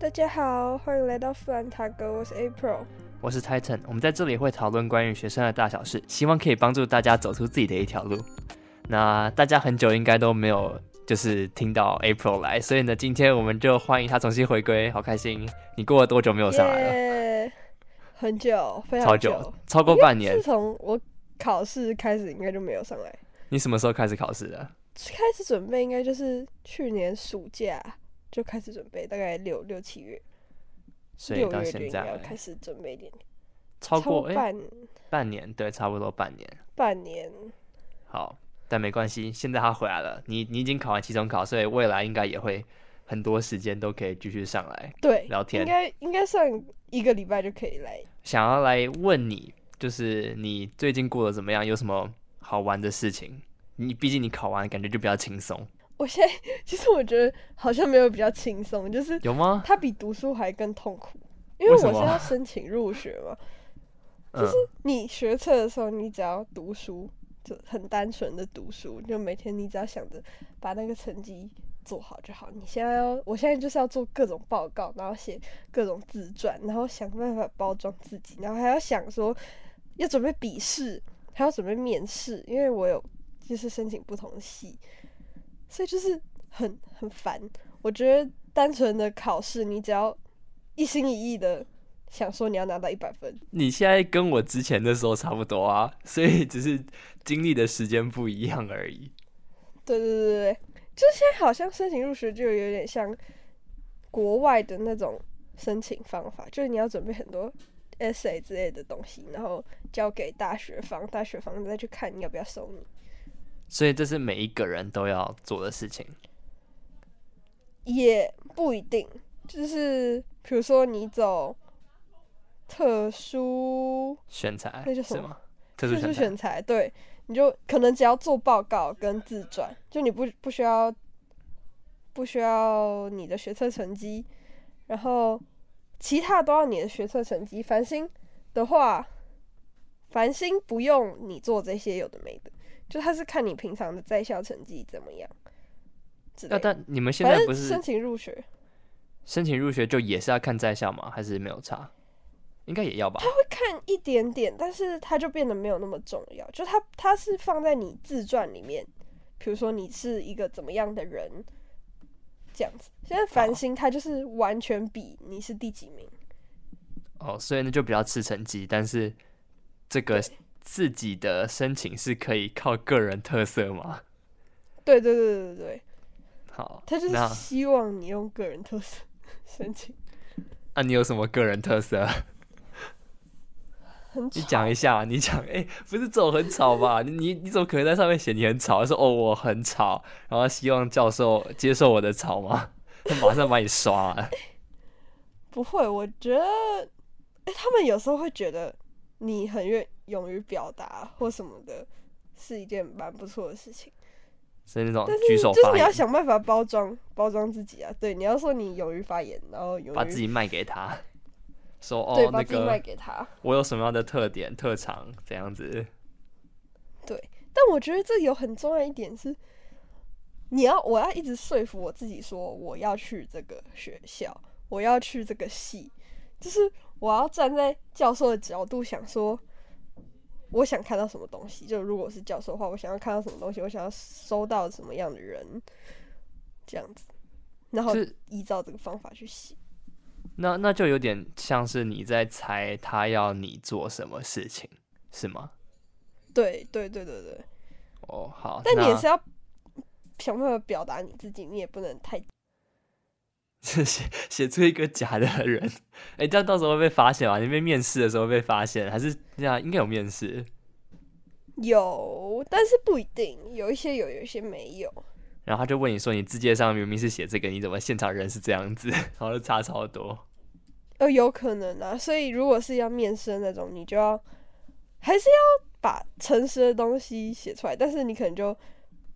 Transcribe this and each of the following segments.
大家好，欢迎来到富兰塔格，我是 April。我是 Titan，我们在这里会讨论关于学生的大小事，希望可以帮助大家走出自己的一条路。那大家很久应该都没有就是听到 April 来，所以呢，今天我们就欢迎他重新回归，好开心！你过了多久没有上来了？耶很久，非常超久，超过半年自。从我考试开始，应该就没有上来。你什么时候开始考试的？开始准备应该就是去年暑假就开始准备，大概六六七月，所以到现在开始准备一点点，超过哎、半半年，对，差不多半年。半年。好，但没关系，现在他回来了，你你已经考完期中考，所以未来应该也会很多时间都可以继续上来。对，聊天应该应该上一个礼拜就可以来。想要来问你，就是你最近过得怎么样？有什么好玩的事情？你毕竟你考完，感觉就比较轻松，我现在其实我觉得好像没有比较轻松，就是有吗？它比读书还更痛苦，因为我是要申请入学嘛。就是，你学测的时候，你只要读书，就很单纯的读书，就每天你只要想着把那个成绩做好就好。你现在要，我现在就是要做各种报告，然后写各种自传，然后想办法包装自己，然后还要想说要准备笔试，还要准备面试，因为我有就是申请不同的系，所以就是很很烦。我觉得单纯的考试，你只要一心一意的想说你要拿到一百分，你现在跟我之前的时候差不多啊，所以只是经历的时间不一样而已。对对对对对，就现在好像申请入学就有点像国外的那种申请方法，就是你要准备很多 essay 之类的东西，然后交给大学方，大学方再去看你要不要收你。所以这是每一个人都要做的事情。也不一定，就是比如说你走特殊选材那叫什么？特殊选材选材，对，你就可能只要做报告跟自传，就你不不需要不需要你的学测成绩，然后其他都要你的学测成绩。繁星的话，繁星不用你做这些有的没的，就他是看你平常的在校成绩怎么样那的。但你们现在不是申请入学申请入学就也是要看在校吗？还是没有差？应该也要吧。他会看一点点，但是他就变得没有那么重要。就他他是放在你自传里面，比如说你是一个怎么样的人，这样子。现在繁星他就是完全比你是第几名，哦，所以呢就比较吃成绩，但是这个自己的申请是可以靠个人特色吗？对对对对对对，好，他就是希望你用个人特色申请。那、你有什么个人特色？很你讲一下，你讲，哎、不是这种很吵吧？你你你怎么可能在上面写你很吵？说哦我很吵，然后希望教授接受我的吵吗？他马上把你刷了。不会，我觉得，哎、他们有时候会觉得你很愿勇于表达或什么的，是一件蛮不错的事情。是那种举手就是你要，想办法包装包装自己啊。对，你要说你勇于发言，然后勇于把自己卖给他，说哦那把自己卖给他。我有什么样的特点特长这样子。对但我觉得这有很重要一点是，你要我要一直说服我自己说我要去这个学校，我要去这个系，就是我要站在教授的角度想说。我想看到什么东西，就如果是教授的话，我想要看到什么东西，我想要收到什么样的人，这样子，然后是依照这个方法去写。那那就有点像是你在猜他要你做什么事情，是吗？对对对对对，哦，好，但你也是要想办法表达你自己，你也不能太是写写出一个假的人，哎、这样到时候会被发现吗？你被面试的时候会被发现，还是这样？应该有面试。有，但是不一定，有一些有，有一些没有。然后他就问你说：“你字界上明明是写这个，你怎么现场人是这样子？” 然后就差超多。呃，有可能啊，所以如果是要面试的那种，你就要还是要把诚实的东西写出来，但是你可能就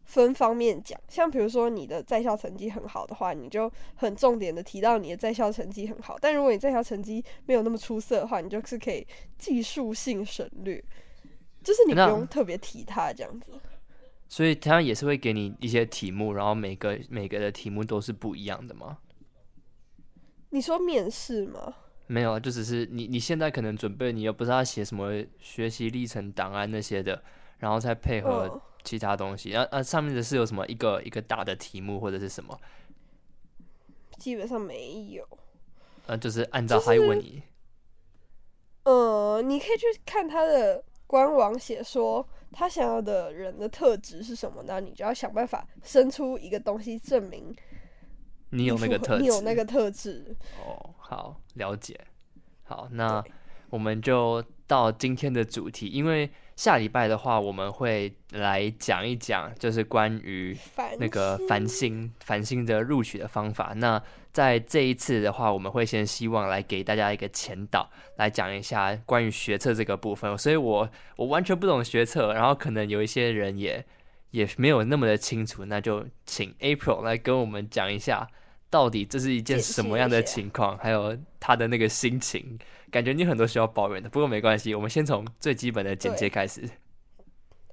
分方面讲，像比如说你的在校成绩很好的话，你就很重点的提到你的在校成绩很好，但如果你在校成绩没有那么出色的话，你就是可以技术性省略，就是你不用特别提他这样子。所以他也是会给你一些题目，然后每个每个的题目都是不一样的吗？你说面试吗？没有啊，就只是你你现在可能准备，你又不知道写什么学习历程档案那些的，然后再配合嗯，其他东西。然后啊，上面的是有什么一个一个大的题目或者是什么？基本上没有。呃，就是按照就他会问是你，呃，你可以去看他的官网写说他想要的人的特质是什么，那你就要想办法生出一个东西证明你有那个特质，你有那个特质。哦，好，了解。好，那我们就到今天的主题，因为下礼拜的话，我们会来讲一讲，就是关于那个繁星繁星的录取的方法。那在这一次的话，我们会先希望来给大家一个前导，来讲一下关于学测这个部分。所以我我完全不懂学测，然后可能有一些人也也没有那么的清楚，那就请 April 来跟我们讲一下，到底这是一件什么样的情况，还有他的那个心情。感觉你很多需要抱怨的，不过没关系，我们先从最基本的简介开始。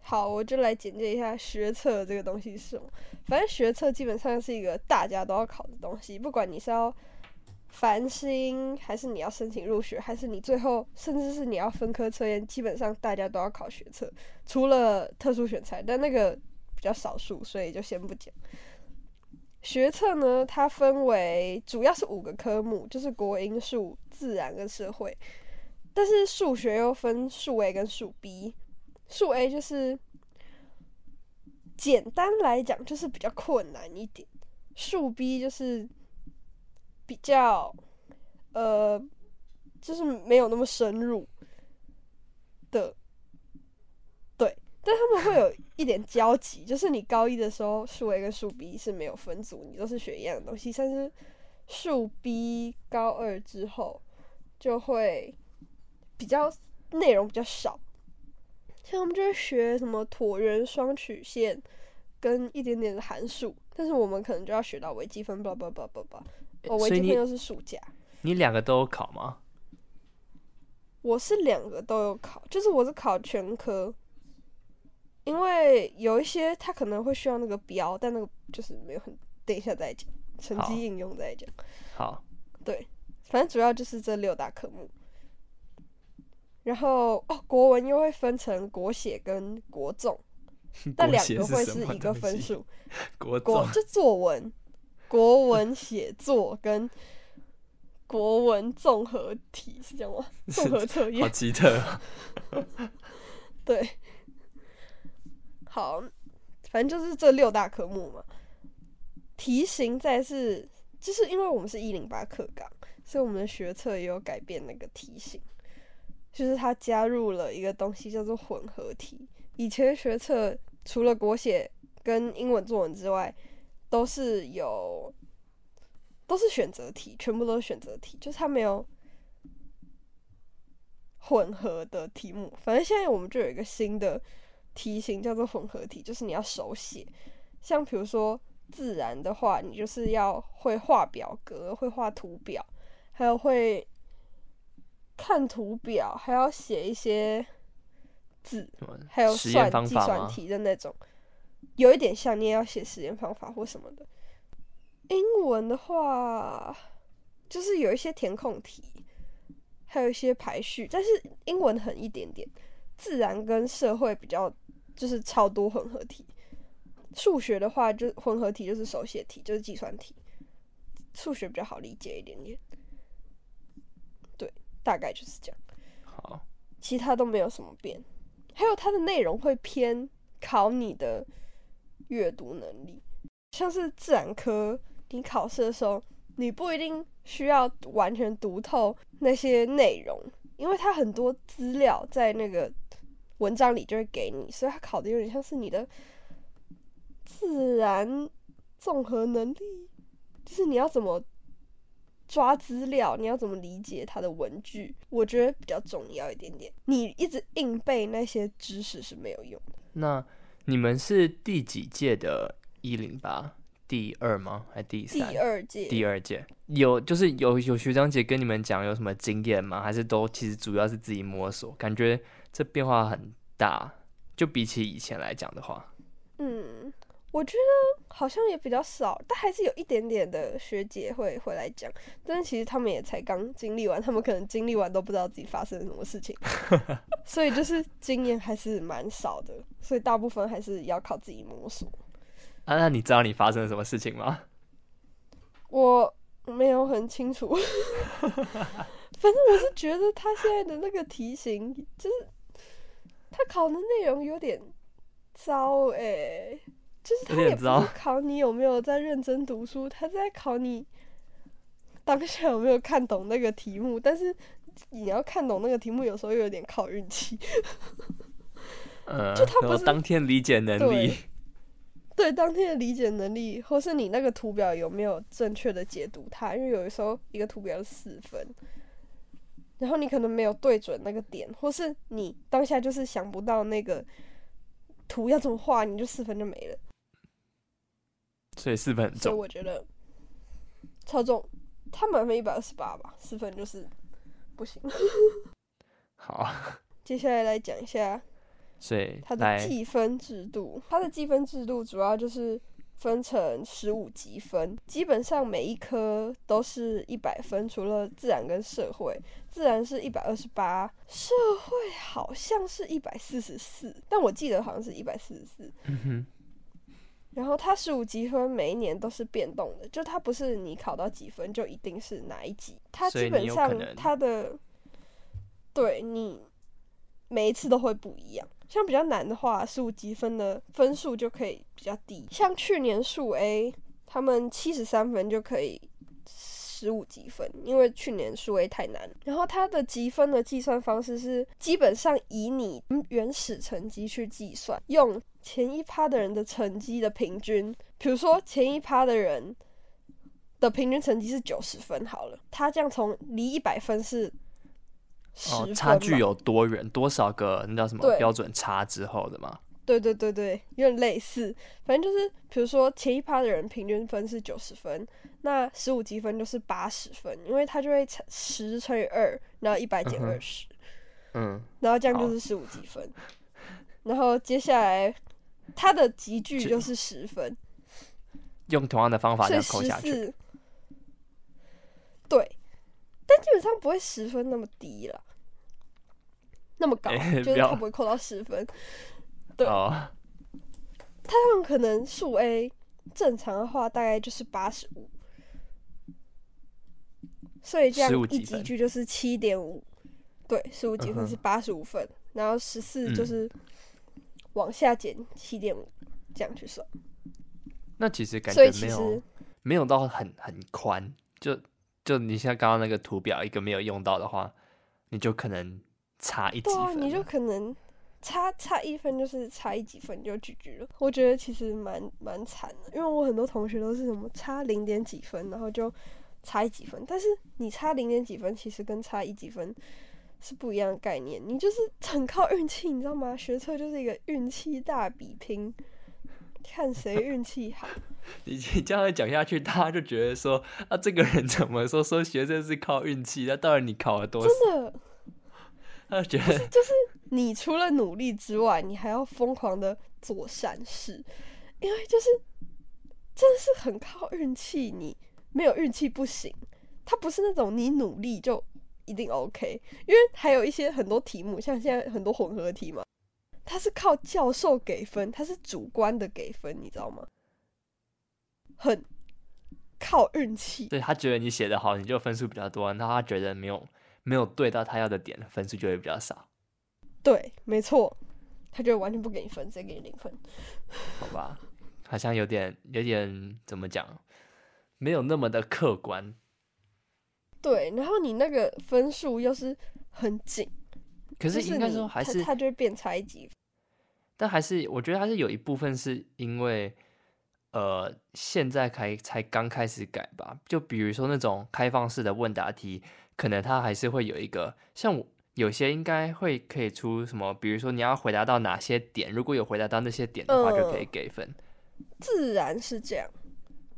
好，我就来简介一下学测这个东西是什么。反正学测基本上是一个大家都要考的东西，不管你是要繁星，还是你要申请入学，还是你最后甚至是你要分科测验，基本上大家都要考学测，除了特殊选材，但那个比较少数，所以就先不讲。学测呢，它分为主要是五个科目，就是国英数、自然跟社会，但是数学又分数 A 跟数 B。数 A 就是简单来讲就是比较困难一点，数 B 就是比较呃，就是没有那么深入的，对，但他们会有一点交集，就是你高一的时候数 A 跟数 B 是没有分组，你都是学一样的东西，但是数 B 高二之后就会比较内容比较少。像我们就是学什么椭圆双曲线跟一点点的函数，但是我们可能就要学到微积分，叭叭叭叭叭。哦，微积分又是暑假。你两个都有考吗？我是两个都有考，就是我是考全科，因为有一些他可能会需要那个标，但那个就是没有很，等一下再讲，成绩应用再讲。好，对反正主要就是这六大科目。然后哦，国文又会分成国写跟国综，但两个会是一个。分数。国中国就作文、国文写作跟国文综合题是这样吗？综合测验好验奇特哦，对。好，反正就是这六大科目嘛。题型再是，就是因为我们是一零八课纲，所以我们的学测也有改变那个题型，就是它加入了一个东西叫做混合题。以前学测除了国写跟英文作文之外，都是有都是选择题，全部都是选择题，就是它没有混合的题目。反正现在我们就有一个新的题型叫做混合题，就是你要手写。像比如说自然的话，你就是要会画表格，会画图表，还有会看图表，还要写一些字，还有算计算？题的那种，有一点像你也要写实验方法或什么的。英文的话，就是有一些填空题，还有一些排序，但是英文很一点点。自然跟社会比较就是超多混合题，数学的话就混合题就是手写题，就是计算题。数学比较好理解一点点，对，大概就是这样。好，其他都没有什么变。还有它的内容会偏考你的阅读能力，像是自然科，你考试的时候，你不一定需要完全读透那些内容，因为它很多资料在那个文章里就会给你，所以他考的有点像是你的自然综合能力，就是你要怎么抓资料，你要怎么理解它的文句，我觉得比较重要一点点。你一直硬背那些知识是没有用的。那你们是第几届的一零八？第二吗？还第第三？二届，第二届有就是有有学长姐跟你们讲有什么经验吗？还是都其实主要是自己摸索？感觉这变化很大，就比起以前来讲的话，嗯，我觉得好像也比较少，但还是有一点点的学姐会会来讲。但是其实他们也才刚经历完，他们可能经历完都不知道自己发生了什么事情，所以就是经验还是蛮少的，所以大部分还是要靠自己摸索。啊，那你知道你发生了什么事情吗？我没有很清楚，反正我是觉得他现在的那个题型，就是他考的内容有点糟哎、就是他也不考你有没有在认真读书，他在考你当下有没有看懂那个题目，但是你要看懂那个题目，有时候又有点靠运气。呃，就他不是当天理解能力对，对当天的理解能力，或是你那个图表有没有正确的解读它，因为有的时候一个图表是四分，然后你可能没有对准那个点，或是你当下就是想不到那个图要怎么画，你就四分就没了。所以四分很所以重。我觉得超重，他满分一百二十八吧，四分就是不行。好，接下来来讲一下所以它的来计分制度，它的计分制度主要就是分成十五级分，基本上每一科都是一百分，除了自然跟社会。自然是一百二十八，社会好像是一百四十四，但我记得好像是一百四十四。然后它十五积分每一年都是变动的，就它不是你考到几分就一定是哪一级，它基本上它的对你每一次都会不一样。像比较难的话，十五积分的分数就可以比较低。像去年数 A，他们七十三分就可以十五积分，因为去年数 A 太难。然后它的积分的计算方式是基本上以你原始成绩去计算，用前一趴的人的成绩的平均，比如说前一趴的人的平均成绩是九十分好了，他这样从离一百分是、哦，差距有多远？多少个那叫什么标准差之后的吗？对对对对，有点类似，反正就是比如说前一趴的人平均分是九十分，那十五积分就是八十分，因为他就会乘十乘以二，然后一百减二十、嗯，然后这样就是十五积分。然后接下来他的集距就是十分，用同样的方法这所以十样扣下去。四，对，但基本上不会十分那么低了，那么高，哎就是不要。它不会扣到十分。对。哦，他们可能数 A 正常的话大概就是八十五，所以这样一集几分距就是七点五，对，十五积嗯哼。分是八十五分，然后十四就嗯。是往下减七点五，这样去算，那其实感觉没有其实没有到很很宽，就就你像刚刚那个图表一个没有用到的话，你就可能差一级对啊。你就可能差差一分就是差一几分就拒绝了。我觉得其实蛮蛮惨的，因为我很多同学都是什么差零点几分，然后就差一几分，但是你差零点几分，其实跟差一几分是不一样的概念，你就是很靠运气，你知道吗？学测就是一个运气大比拼。看谁运气好，你 你这样讲下去，大家就觉得说啊，这个人怎么说说学生是靠运气？那到底你考了多少？真的，他 就觉得就是你除了努力之外，你还要疯狂的做善事，因为就是真的是很靠运气，你没有运气不行。它不是那种你努力就一定 OK，因为还有一些很多题目，像现在很多混合题嘛，它是靠教授给分，它是主观的给分，你知道吗？很靠运气。对他觉得你写的好，你就分数比较多；那他觉得没有没有对到他要的点，分数就会比较少，对，没错，他就完全不给你分，直接给你零分。好吧？好像有点有点怎么讲，没有那么的客观。对，然后你那个分数又是很紧，可是是应该说还是他就会变差一级。但还是我觉得还是有一部分是因为，呃，现在开才刚开始改吧。就比如说那种开放式的问答题，可能它还是会有一个，像我有些应该会可以出什么，比如说你要回答到哪些点，如果有回答到那些点的话，就可以嗯给分。自然是这样，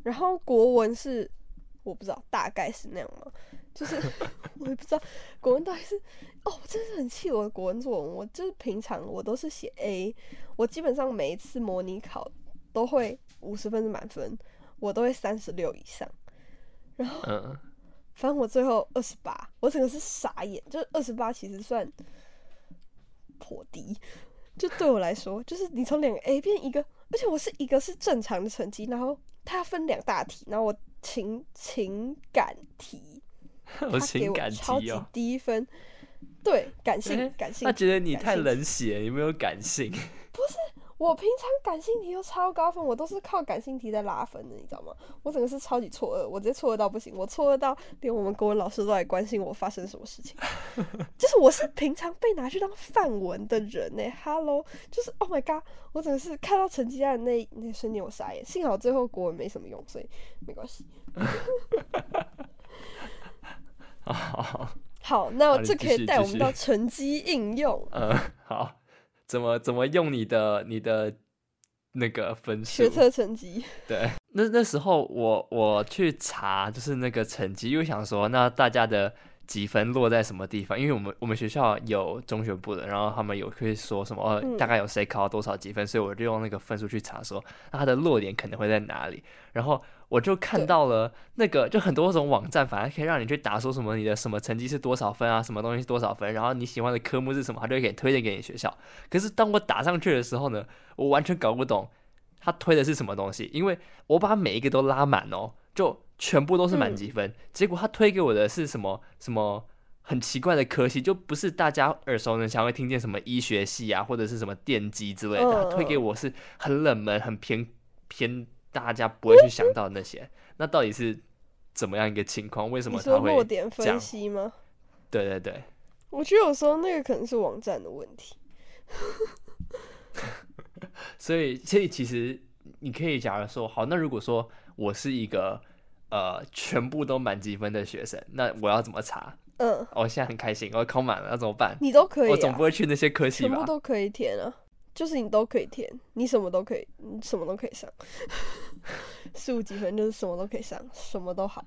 然后国文是我不知道，大概是那样吗？就是 我也不知道国文到底是哦，我真是很气我的国文作文。我就是平常我都是写 A，我基本上每一次模拟考都会五十分是满分，我都会三十六以上。然后嗯，反正我最后二十八，我整个是傻眼，就是二十八其实算颇低，就对我来说，就是你从两个 A 变一个，而且我是一个是正常的成绩，然后它要分两大题，然后我情情感题，我他给我情感超级。低分，对，感性、感性，他觉得你太冷血，有没有感性。我平常感性题都超高分，我都是靠感性题在拉分的，你知道吗？我整个是超级错愕，我直接错愕到不行，我错愕到连我们国文老师都来关心我发生什么事情。就是我是平常被拿去当范文的人呢、h e l l o 就是 Oh my god，我整个是看到成绩单的那那瞬间我傻眼，幸好最后国文没什么用，所以没关系。好，好，那好你继这可以带我们到成绩应用。嗯，好，怎么怎么用你的你的那个分数学？测成绩，对，那那时候我我去查就是那个成绩，因为想说那大家的积分落在什么地方？因为我们我们学校有中学部的，然后他们有会说什么、大概有谁考到多少几分，所以我就用那个分数去查说那他的落点可能会在哪里。然后我就看到了那个就很多种网站，反而可以让你去打说什么你的什么成绩是多少分啊，什么东西是多少分，然后你喜欢的科目是什么，他就可以推荐给你学校。可是当我打上去的时候呢，我完全搞不懂他推的是什么东西，因为我把每一个都拉满哦，就全部都是满嗯。积分，结果他推给我的是什么什么很奇怪的科系，就不是大家耳熟能详会听见什么医学系啊，或者是什么电机之类的，推给我是很冷门、很偏偏大家不会去想到那些，那到底是怎么样一个情况？为什么他会落点分析吗？对对对，我觉得有时候那个可能是网站的问题。所以，所以其实你可以假如说，好，那如果说我是一个呃全部都满积分的学生，那我要怎么查？嗯，我现在很开心，我考满了，那怎么办？你都可以、我总啊，不会去那些科系吧？全部都可以填啊，就是你都可以填，你什么都可以，你什么都可以上。四五几分就是什么都可以上，什么都好。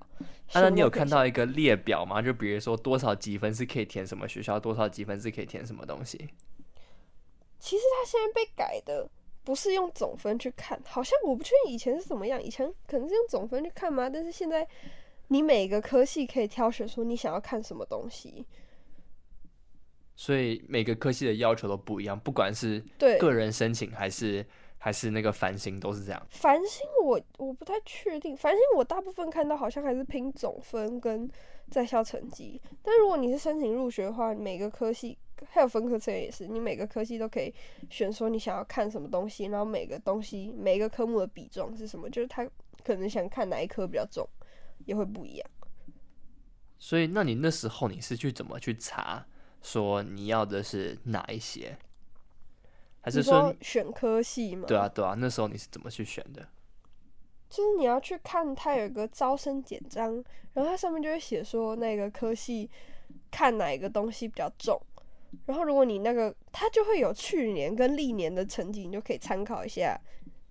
那你有看到一个列表吗？就比如说多少几分是可以填什么学校，多少几分是可以填什么东西？其实它现在被改的不是用总分去看，好像我不确定以前是怎么样，以前可能是用总分去看吗？但是现在你每个科系可以挑选说你想要看什么东西。所以每个科系的要求都不一样，不管是对，个人申请还是还是那个繁星，都是这样。繁星我我不太确定，繁星我大部分看到好像还是拼总分跟在校成绩。但如果你是申请入学的话，每个科系还有分科测验也是，你每个科系都可以选说你想要看什么东西，然后每个东西每个科目的比重是什么，就是他可能想看哪一科比较重，也会不一样。所以，那你那时候你是去怎么去查，说你要的是哪一些？还是说说选科系吗？对啊，对啊，那时候你是怎么去选的？就是你要去看它有一个招生简章，然后它上面就会写说那个科系看哪一个东西比较重，然后如果你那个它就会有去年跟历年的成绩，你就可以参考一下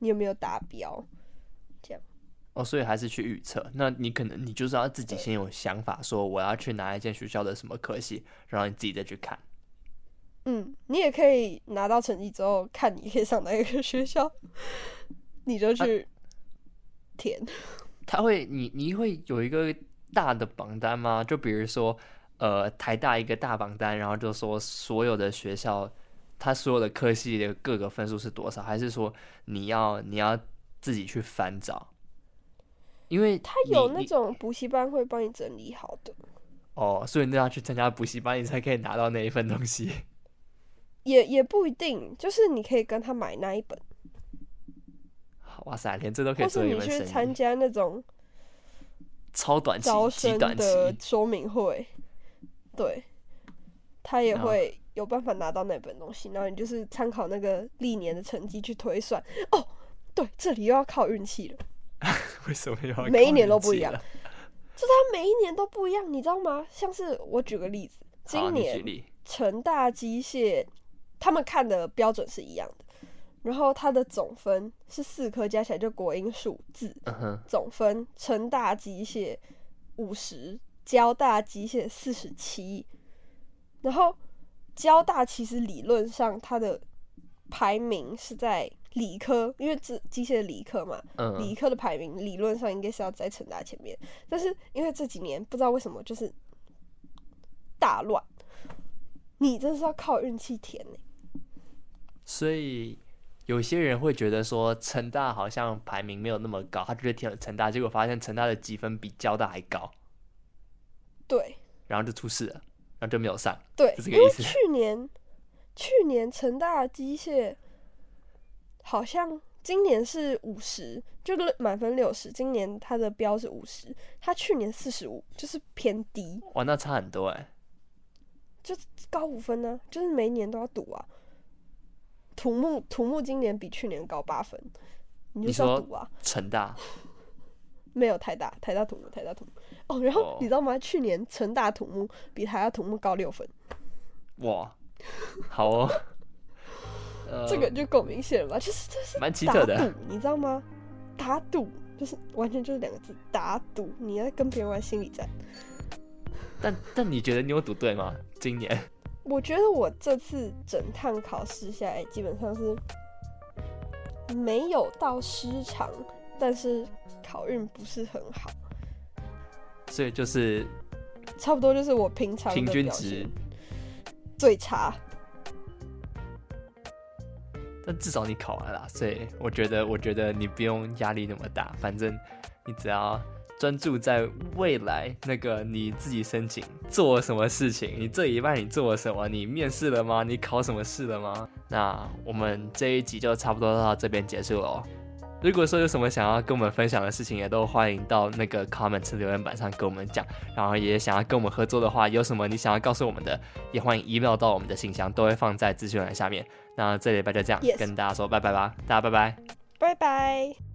你有没有达标。哦，所以还是去预测。那你可能你就是要自己先有想法，说我要去哪一间学校的什么科系，然后你自己再去看。嗯，你也可以拿到成绩之后看你可以上哪一个学校，你就去填。他会，你你会有一个大的榜单吗？就比如说，呃，台大一个大榜单，然后就说所有的学校，它所有的科系的各个分数是多少，还是说你要你要自己去翻找？因为他有那你你种补习班会帮你整理好的，哦，所以你要去参加补习班，你才可以拿到那一份东西。也也不一定，就是你可以跟他买那一本，哇塞，连这都可以或是你去做一门生意，参加那种超短期招、极生短期。的说明会，对，他也会有办法拿到那本东西，然后你就是参考那个历年的成绩去推算。哦，对，这里又要靠运气了，为什么要每一年都不一样运气了 它每一年都不一样，你知道吗？像是我举个例子，今年。成大机械他们看的标准是一样的，然后它的总分是四科加起来就国英数字，嗯，总分成大机械五十，交大机械四十七，然后交大其实理论上它的排名是在理科，因为这机械理科嘛，理嗯，科的排名理论上应该是要在成大前面，但是因为这几年不知道为什么就是大乱，你真是要靠运气填呢、所以有些人会觉得说成大好像排名没有那么高，他就填了成大，结果发现成大的积分比交大还高，对。然后就出事了，然后就没有上。对，因为是这个意思。去年去年成大机械好像今年是五十，就是满分六十，今年他的标是五十，他去年四十五，就是偏低，哇，那差很多哎。高五分呢、就是每一年都要赌啊。土木土木今年比去年高八分，你就说是要赌啊。成大 没有太大，太大土木，太大土木。哦，然后哦你知道吗？去年成大土木比台大土木高六分，哇，好哦，呃，这个就够明显了吧？就是这是蛮奇打特的。赌，你知道吗？打赌就是完全就是两个字，打赌。你在跟别人玩心理战。但但你觉得你有赌对吗？今年我觉得我这次整趟考试下来，基本上是没有到失常，但是考运不是很好，所以就是差不多就是我平常平均值，最差。但至少你考完了，所以我觉得我觉得你不用压力那么大，反正你只要专注在未来那个你自己申请做什么事情，你这一半你做了什么，你面试了吗？你考什么试了吗？那我们这一集就差不多到这边结束了。如果说有什么想要跟我们分享的事情，也都欢迎到那个 comments 留言板上跟我们讲。然后也想要跟我们合作的话，有什么你想要告诉我们的，也欢迎 email 到我们的信箱，都会放在资讯栏下面。那这礼拜就这样跟大家说拜拜吧，大家拜拜。拜拜。